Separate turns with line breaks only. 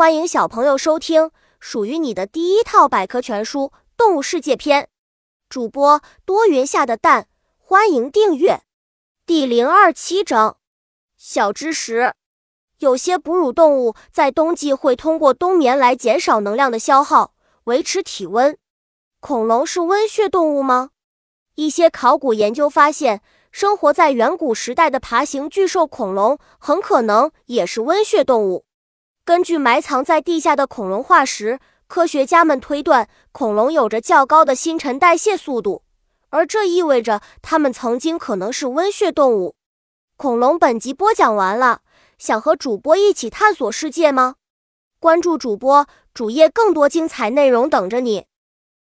欢迎小朋友收听属于你的第一套百科全书《动物世界篇》。主播多云下的蛋，欢迎订阅。第零二七章：小知识。有些哺乳动物在冬季会通过冬眠来减少能量的消耗，维持体温。恐龙是温血动物吗？一些考古研究发现，生活在远古时代的爬行巨兽恐龙很可能也是温血动物。根据埋藏在地下的恐龙化石，科学家们推断恐龙有着较高的新陈代谢速度，而这意味着它们曾经可能是温血动物。恐龙本集播讲完了，想和主播一起探索世界吗？关注主播主页，更多精彩内容等着你。